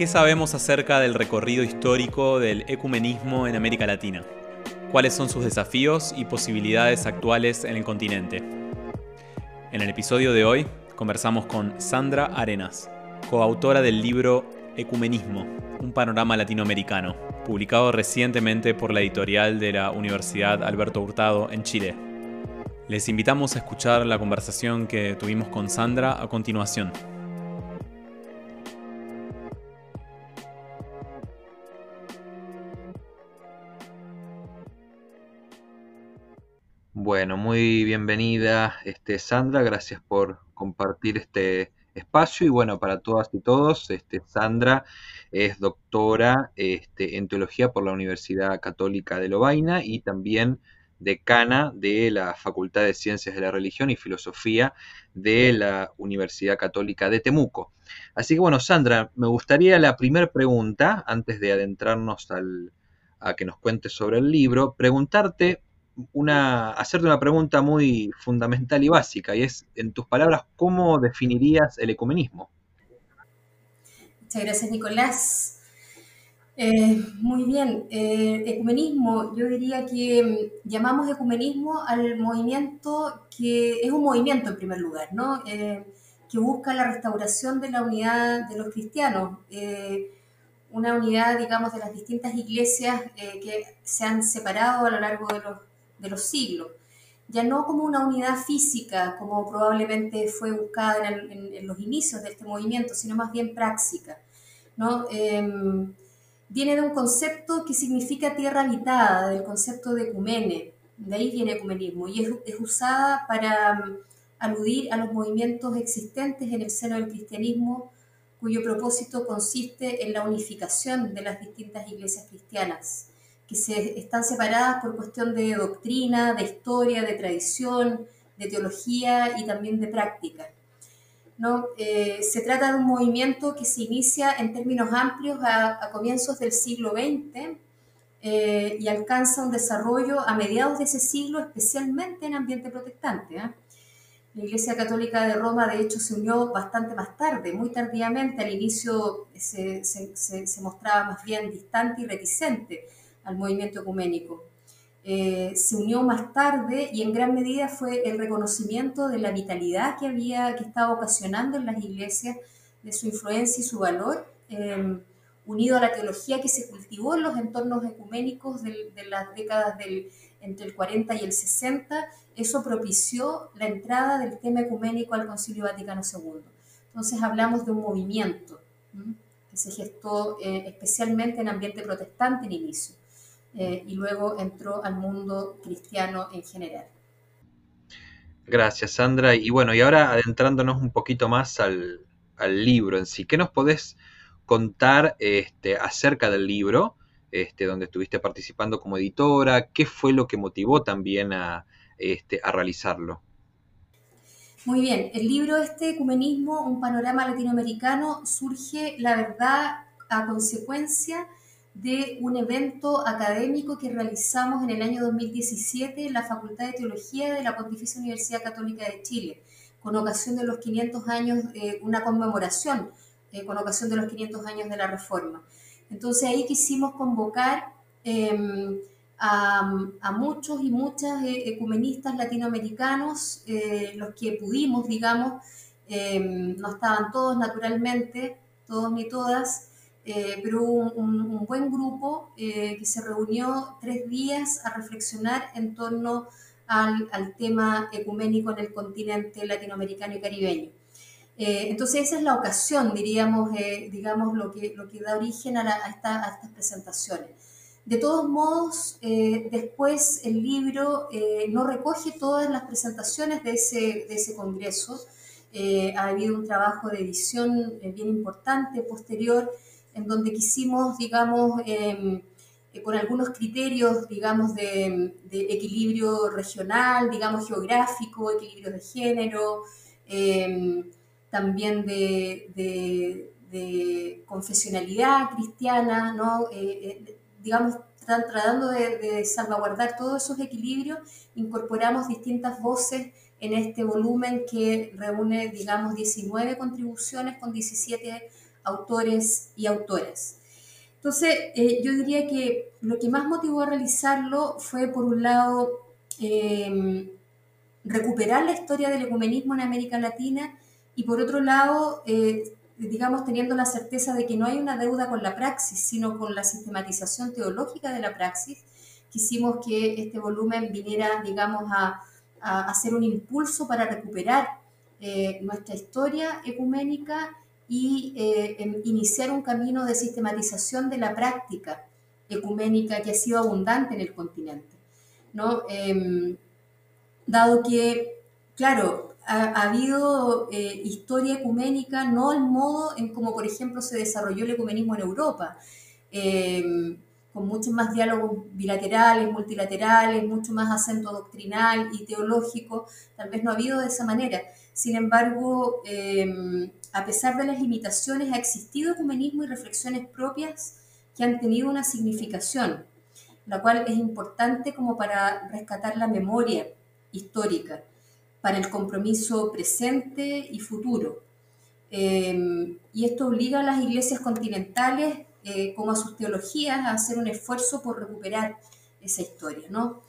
¿Qué sabemos acerca del recorrido histórico del ecumenismo en América Latina? ¿Cuáles son sus desafíos y posibilidades actuales en el continente? En el episodio de hoy conversamos con Sandra Arenas, coautora del libro Ecumenismo, un panorama latinoamericano, publicado recientemente por la editorial de la Universidad Alberto Hurtado en Chile. Les invitamos a escuchar la conversación que tuvimos con Sandra a continuación. Bueno, muy bienvenida este, Sandra, gracias por compartir este espacio y bueno, para todas y todos, este, Sandra es doctora este, en teología por la Universidad Católica de Lovaina y también decana de la Facultad de Ciencias de la Religión y Filosofía de la Universidad Católica de Temuco. Así que bueno, Sandra, me gustaría la primera pregunta, antes de adentrarnos a que nos cuentes sobre el libro, preguntarte una, hacerte una pregunta muy fundamental y básica, y es, en tus palabras, ¿cómo definirías el ecumenismo? Muchas gracias, Nicolás. Eh, muy bien, eh, ecumenismo, yo diría que mm, llamamos ecumenismo al movimiento que es un movimiento en primer lugar, ¿no? Eh, que busca la restauración de la unidad de los cristianos, una unidad, digamos, de las distintas iglesias que se han separado a lo largo de los de los siglos, ya no como una unidad física, como probablemente fue buscada en, los inicios de este movimiento, sino más bien práctica. ¿no? Em, viene de un concepto que significa tierra habitada, del concepto de ecumene, de ahí viene ecumenismo, y es, usada para um, aludir a los movimientos existentes en el seno del cristianismo, cuyo propósito consiste en la unificación de las distintas iglesias cristianas que se están separadas por cuestión de doctrina, de historia, de tradición, de teología y también de práctica. ¿no? Eh, se trata de un movimiento que se inicia en términos amplios a, comienzos del siglo XX eh, y alcanza un desarrollo a mediados de ese siglo, especialmente en ambiente protestante. ¿eh? La Iglesia Católica de Roma, de hecho, se unió bastante más tarde, muy tardíamente. Al inicio se, se, se mostraba más bien distante y reticente al movimiento ecuménico. Eh, se unió más tarde y en gran medida fue el reconocimiento de la vitalidad que había, que estaba ocasionando en las iglesias, de su influencia y su valor, em, unido a la teología que se cultivó en los entornos ecuménicos de, las décadas del, entre el 40 y el 60, eso propició la entrada del tema ecuménico al Concilio Vaticano II. Entonces hablamos de un movimiento que se gestó eh, especialmente en ambiente protestante en inicio. Eh, y luego entró al mundo cristiano en general. Gracias, Sandra. Y bueno, y ahora adentrándonos un poquito más al, libro en sí, ¿qué nos podés contar este, acerca del libro, este, donde estuviste participando como editora? ¿Qué fue lo que motivó también a, este, a realizarlo? Muy bien, el libro este, Ecumenismo, un panorama latinoamericano, surge, la verdad, a consecuencia de un evento académico que realizamos en el año 2017 en la Facultad de Teología de la Pontificia Universidad Católica de Chile, con ocasión de los 500 años, eh, una conmemoración eh, con ocasión de los 500 años de la Reforma. Entonces ahí quisimos convocar em, a, muchos y muchas eh, ecumenistas latinoamericanos, los que pudimos, digamos, em, no estaban todos naturalmente, todos ni todas, eh, pero hubo un, buen grupo eh, que se reunió tres días a reflexionar en torno al, tema ecuménico en el continente latinoamericano y caribeño. Eh, entonces esa es la ocasión, diríamos, digamos, lo que, lo que da origen a, estas presentaciones. De todos modos, después el libro no recoge todas las presentaciones de ese, de ese congreso. ha habido un trabajo de edición bien importante posterior donde quisimos, digamos, em, eh, con algunos criterios, digamos, de, equilibrio regional, digamos, geográfico, equilibrio de género, em, también de, confesionalidad cristiana, ¿no? Eh, eh, digamos, tratando de, salvaguardar todos esos equilibrios, incorporamos distintas voces en este volumen que reúne, digamos, 19 contribuciones con 17 autores y autoras. Entonces, eh, yo diría que lo que más motivó a realizarlo fue, por un lado, em, recuperar la historia del ecumenismo en América Latina y, por otro lado, eh, digamos, teniendo la certeza de que no hay una deuda con la praxis, sino con la sistematización teológica de la praxis, quisimos que este volumen viniera, digamos, a, hacer un impulso para recuperar eh, nuestra historia ecuménica y eh, iniciar un camino de sistematización de la práctica ecuménica que ha sido abundante en el continente. Em, dado que, claro, ha, habido eh, historia ecuménica, no al modo en como, por ejemplo, se desarrolló el ecumenismo en Europa, em, con muchos más diálogos bilaterales, multilaterales, mucho más acento doctrinal y teológico, tal vez no ha habido de esa manera. Sin embargo, em, a pesar de las limitaciones, ha existido ecumenismo y reflexiones propias que han tenido una significación, la cual es importante como para rescatar la memoria histórica, para el compromiso presente y futuro. Em, y esto obliga a las iglesias continentales, eh, como a sus teologías, a hacer un esfuerzo por recuperar esa historia. ¿no?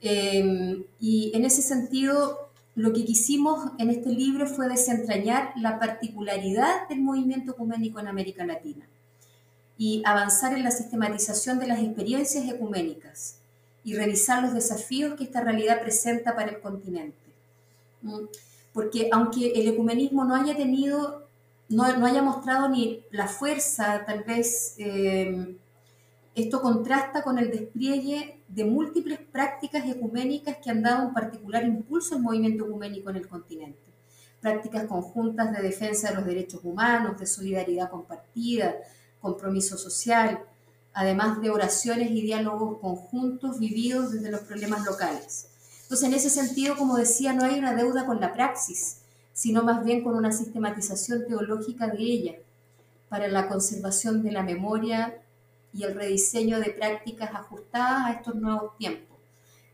Em, y en ese sentido, lo que quisimos en este libro fue desentrañar la particularidad del movimiento ecuménico en América Latina y avanzar en la sistematización de las experiencias ecuménicas y revisar los desafíos que esta realidad presenta para el continente. Porque aunque el ecumenismo no haya tenido, no, haya mostrado ni la fuerza, tal vez eh, esto contrasta con el despliegue de múltiples prácticas ecuménicas que han dado un particular impulso al movimiento ecuménico en el continente. Prácticas conjuntas de defensa de los derechos humanos, de solidaridad compartida, compromiso social, además de oraciones y diálogos conjuntos vividos desde los problemas locales. Entonces, en ese sentido, como decía, no hay una deuda con la praxis, sino más bien con una sistematización teológica de ella para la conservación de la memoria y el rediseño de prácticas ajustadas a estos nuevos tiempos.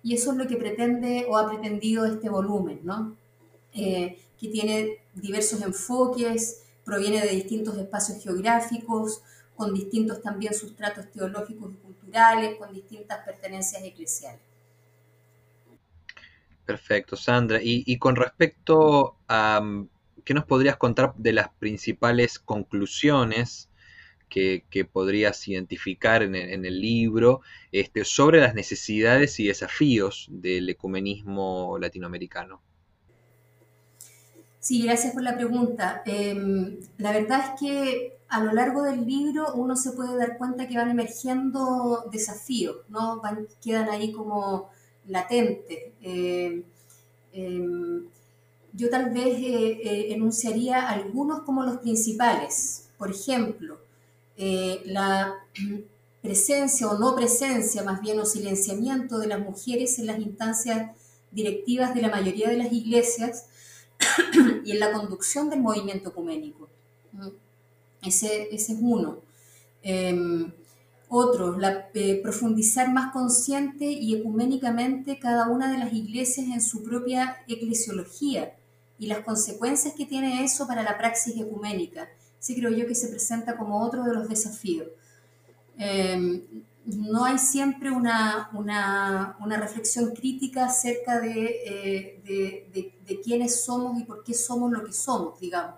Y eso es lo que pretende o ha pretendido este volumen, ¿no? Eh, que tiene diversos enfoques, proviene de distintos espacios geográficos, con distintos también sustratos teológicos y culturales, con distintas pertenencias eclesiales. Perfecto, Sandra. Y, con respecto a, ¿qué nos podrías contar de las principales conclusiones que, podrías identificar en el, libro este, sobre las necesidades y desafíos del ecumenismo latinoamericano? Sí, gracias por la pregunta. Em, la verdad es que a lo largo del libro uno se puede dar cuenta que van emergiendo desafíos, ¿no? Quedan ahí como latentes. Em, em, yo tal vez eh, eh, enunciaría algunos como los principales. Por ejemplo, eh, la presencia o no presencia, más bien o silenciamiento de las mujeres en las instancias directivas de la mayoría de las iglesias y en la conducción del movimiento ecuménico. Ese, ese es uno. Em, otro, la, eh, profundizar más consciente y ecuménicamente cada una de las iglesias en su propia eclesiología y las consecuencias que tiene eso para la praxis ecuménica. Sí creo yo que se presenta como otro de los desafíos. Em, no hay siempre una, reflexión crítica acerca eh, de, de, quiénes somos y por qué somos lo que somos, digamos.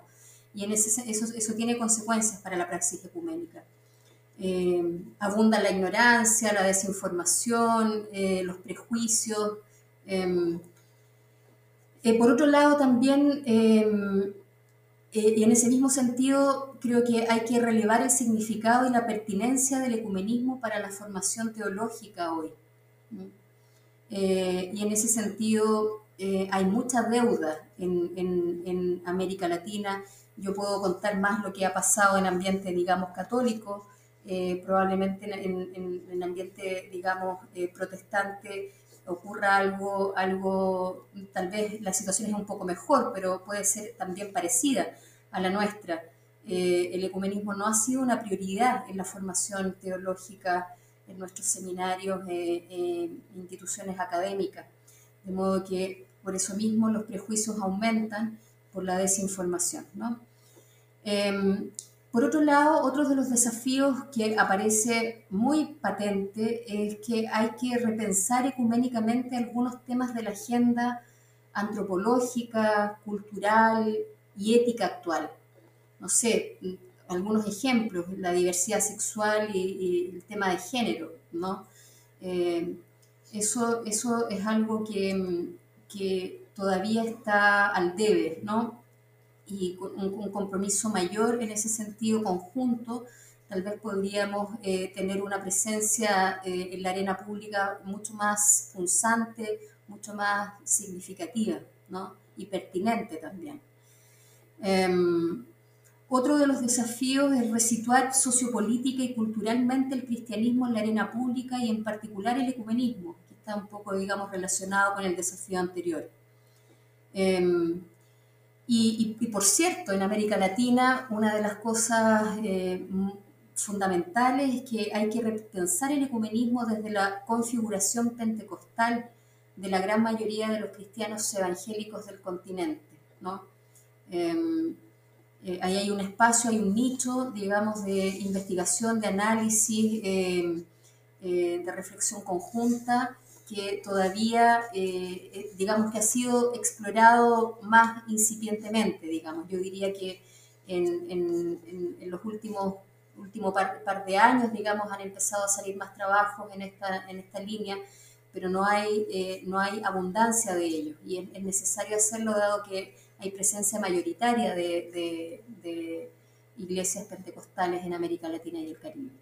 Y en ese, eso, eso tiene consecuencias para la praxis ecuménica. Eh, abunda la ignorancia, la desinformación, eh, los prejuicios. Em, por otro lado, también em, eh, y en ese mismo sentido, creo que hay que relevar el significado y la pertinencia del ecumenismo para la formación teológica hoy. Eh, y en ese sentido, eh, hay mucha deuda en, en, América Latina. Yo puedo contar más lo que ha pasado en ambiente, digamos, católico, probablemente en, en, ambiente, digamos, protestante ocurra algo, algo, tal vez la situación es un poco mejor, pero puede ser también parecida a la nuestra. Eh, el ecumenismo no ha sido una prioridad en la formación teológica en nuestros seminarios, eh, eh, instituciones académicas, de modo que por eso mismo los prejuicios aumentan por la desinformación. ¿no? Por otro lado, otro de los desafíos que aparece muy patente es que hay que repensar ecuménicamente algunos temas de la agenda antropológica, cultural y ética actual. No sé, algunos ejemplos, la diversidad sexual y, el tema de género, ¿no? Eh, eso, eso es algo que, que, todavía está al debe, ¿no? Y con un, compromiso mayor en ese sentido conjunto, tal vez podríamos eh, tener una presencia eh, en la arena pública mucho más punzante, mucho más significativa, ¿no? Y pertinente también. Em, otro de los desafíos es resituar sociopolítica y culturalmente el cristianismo en la arena pública y en particular el ecumenismo, que está un poco, digamos, relacionado con el desafío anterior. Em, y, por cierto, en América Latina una de las cosas eh, fundamentales es que hay que repensar el ecumenismo desde la configuración pentecostal de la gran mayoría de los cristianos evangélicos del continente. ¿no? Em, eh, ahí hay un espacio, hay un nicho, digamos, de investigación, de análisis, eh, eh, de reflexión conjunta, que todavía, digamos, que ha sido explorado más incipientemente, digamos. Yo diría que en, los últimos, último par, de años, digamos, han empezado a salir más trabajos en esta, en esta línea, pero no hay, no hay abundancia de ellos y es necesario hacerlo dado que hay presencia mayoritaria de, iglesias pentecostales en América Latina y el Caribe.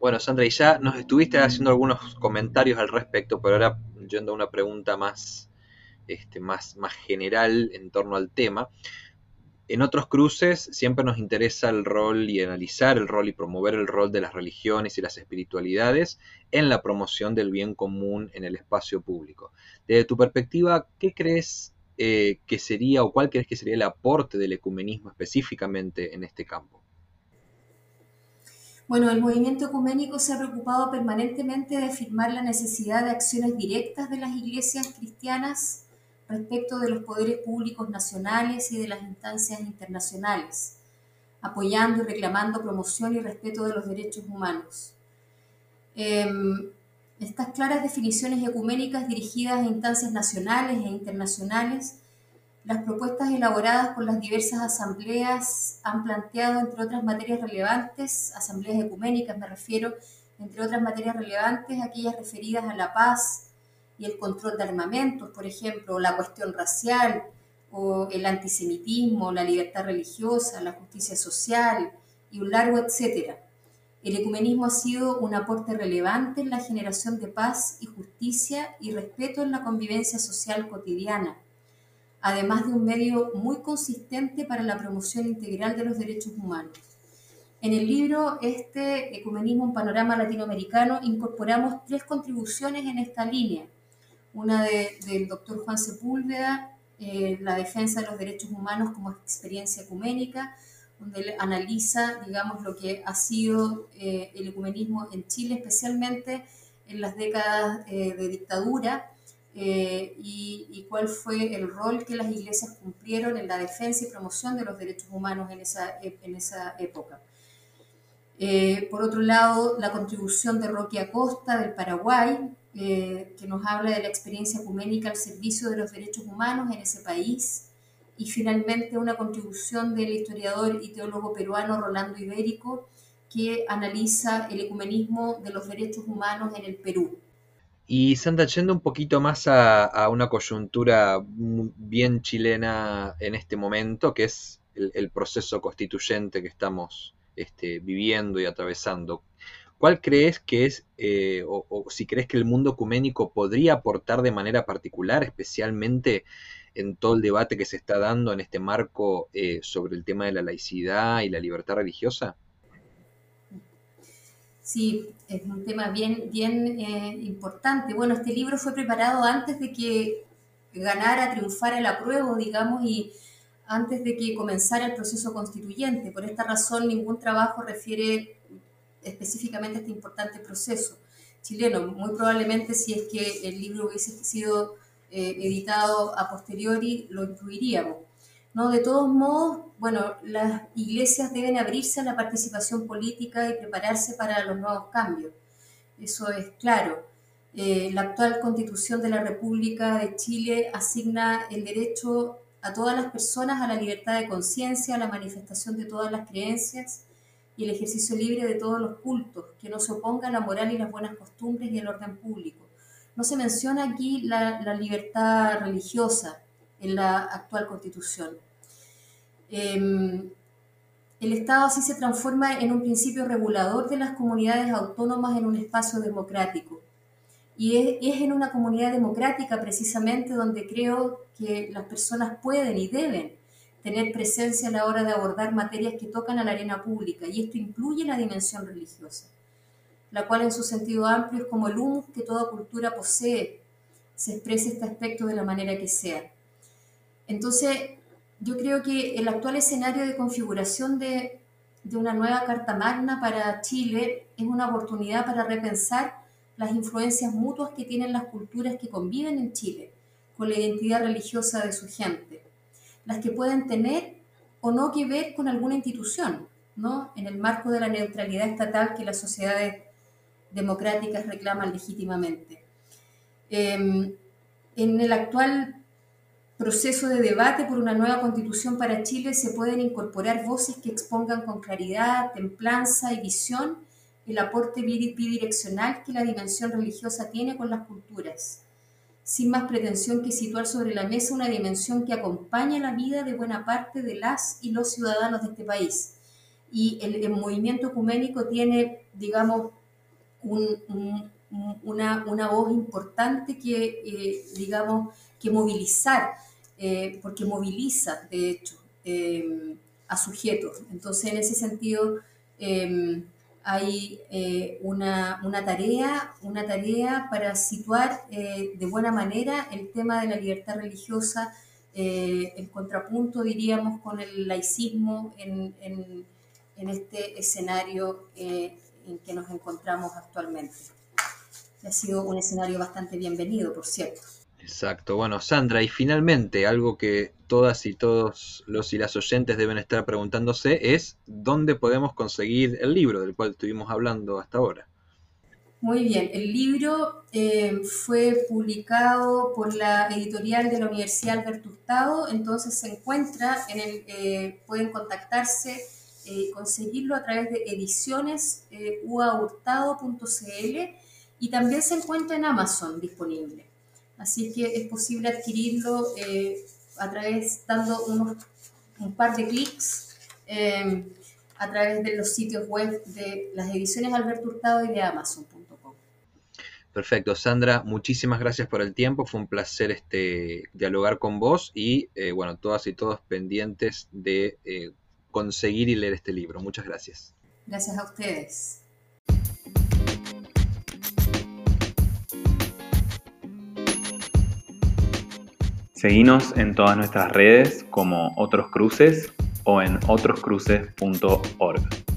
Bueno, Sandra, y ya nos estuviste haciendo algunos comentarios al respecto, pero ahora yendo a una pregunta más, este, más, más general en torno al tema. En otros cruces siempre nos interesa el rol y analizar el rol y promover el rol de las religiones y las espiritualidades en la promoción del bien común en el espacio público. Desde tu perspectiva, ¿qué crees eh, que sería o cuál crees que sería el aporte del ecumenismo específicamente en este campo? Bueno, el movimiento ecuménico se ha preocupado permanentemente de afirmar la necesidad de acciones directas de las iglesias cristianas respecto de los poderes públicos nacionales y de las instancias internacionales, apoyando y reclamando promoción y respeto de los derechos humanos. Em, estas claras definiciones ecuménicas dirigidas a instancias nacionales e internacionales, las propuestas elaboradas por las diversas asambleas han planteado, entre otras materias relevantes, asambleas ecuménicas me refiero, entre otras materias relevantes, aquellas referidas a la paz y el control de armamentos, por ejemplo, la cuestión racial, o el antisemitismo, la libertad religiosa, la justicia social y un largo etcétera. El ecumenismo ha sido un aporte relevante en la generación de paz y justicia y respeto en la convivencia social cotidiana, además de un medio muy consistente para la promoción integral de los derechos humanos. En el libro Este Ecumenismo en Panorama Latinoamericano incorporamos tres contribuciones en esta línea. Una del doctor Juan Sepúlveda, eh, la defensa de los derechos humanos como experiencia ecuménica, donde él analiza, digamos, lo que ha sido eh, el ecumenismo en Chile, especialmente en las décadas eh, de dictadura, eh, y, cuál fue el rol que las iglesias cumplieron en la defensa y promoción de los derechos humanos en esa, en esa época. por otro lado, la contribución de Roque Acosta del Paraguay, que nos habla de la experiencia ecuménica al servicio de los derechos humanos en ese país, y finalmente una contribución del historiador y teólogo peruano Rolando Ibérico, que analiza el ecumenismo de los derechos humanos en el Perú. Y Santa, yendo un poquito más a, una coyuntura bien chilena en este momento, que es el, proceso constituyente que estamos este, viviendo y atravesando, ¿cuál crees que es, eh, o, si crees que el mundo ecuménico podría aportar de manera particular, especialmente en todo el debate que se está dando en este marco eh, sobre el tema de la laicidad y la libertad religiosa? Sí, es un tema bien, bien eh, importante. Bueno, este libro fue preparado antes de que ganara, triunfara el apruebo, digamos, y antes de que comenzara el proceso constituyente. Por esta razón, ningún trabajo refiere específicamente a este importante proceso chileno. Muy probablemente si es que el libro hubiese sido eh, editado a posteriori lo incluiríamos. ¿no? De todos modos, bueno, las iglesias deben abrirse a la participación política y prepararse para los nuevos cambios. Eso es claro. Eh, la actual constitución de la República de Chile asigna el derecho a todas las personas a la libertad de conciencia, a la manifestación de todas las creencias y el ejercicio libre de todos los cultos, que no se oponga a la moral y las buenas costumbres y el orden público. No se menciona aquí la, libertad religiosa en la actual constitución. Em, el Estado así se transforma en un principio regulador de las comunidades autónomas en un espacio democrático. Y es, en una comunidad democrática precisamente donde creo que las personas pueden y deben tener presencia a la hora de abordar materias que tocan a la arena pública, y esto incluye la dimensión religiosa, la cual en su sentido amplio es como el humus que toda cultura posee, se exprese este aspecto de la manera que sea. Entonces, yo creo que el actual escenario de configuración de, una nueva Carta Magna para Chile es una oportunidad para repensar las influencias mutuas que tienen las culturas que conviven en Chile con la identidad religiosa de su gente, las que pueden tener o no que ver con alguna institución, ¿no? en el marco de la neutralidad estatal que las sociedades democráticas reclaman legítimamente. Em, en el actual proceso de debate por una nueva constitución para Chile se pueden incorporar voces que expongan con claridad, templanza y visión el aporte bidireccional que la dimensión religiosa tiene con las culturas, sin más pretensión que situar sobre la mesa una dimensión que acompaña la vida de buena parte de las y los ciudadanos de este país. Y el, movimiento ecuménico tiene, digamos, una, voz importante que, eh, digamos, que movilizar eh, porque moviliza, de hecho, eh, a sujetos. Entonces, en ese sentido, eh, hay una, tarea, una tarea para situar de buena manera el tema de la libertad religiosa, el contrapunto, diríamos, con el laicismo en, en este escenario en que nos encontramos actualmente. Ha sido un escenario bastante bienvenido, por cierto. Exacto. Bueno, Sandra, y finalmente algo que todas y todos los y las oyentes deben estar preguntándose es dónde podemos conseguir el libro del cual estuvimos hablando hasta ahora. Muy bien, el libro eh, fue publicado por la editorial de la Universidad Alberto Hurtado, entonces se encuentra en el, eh, pueden contactarse, eh, conseguirlo a través de ediciones uahurtado.cl y también se encuentra en Amazon disponible. Así que es posible adquirirlo eh, a través, dando unos, un par de clics eh, a través de los sitios web de las ediciones Alberto Hurtado y de Amazon.com. Perfecto, Sandra, muchísimas gracias por el tiempo, fue un placer este, dialogar con vos y eh, bueno, todas y todos pendientes de conseguir y leer este libro. Muchas gracias. Gracias a ustedes. Seguinos en todas nuestras redes como Otros Cruces o en otroscruces.org.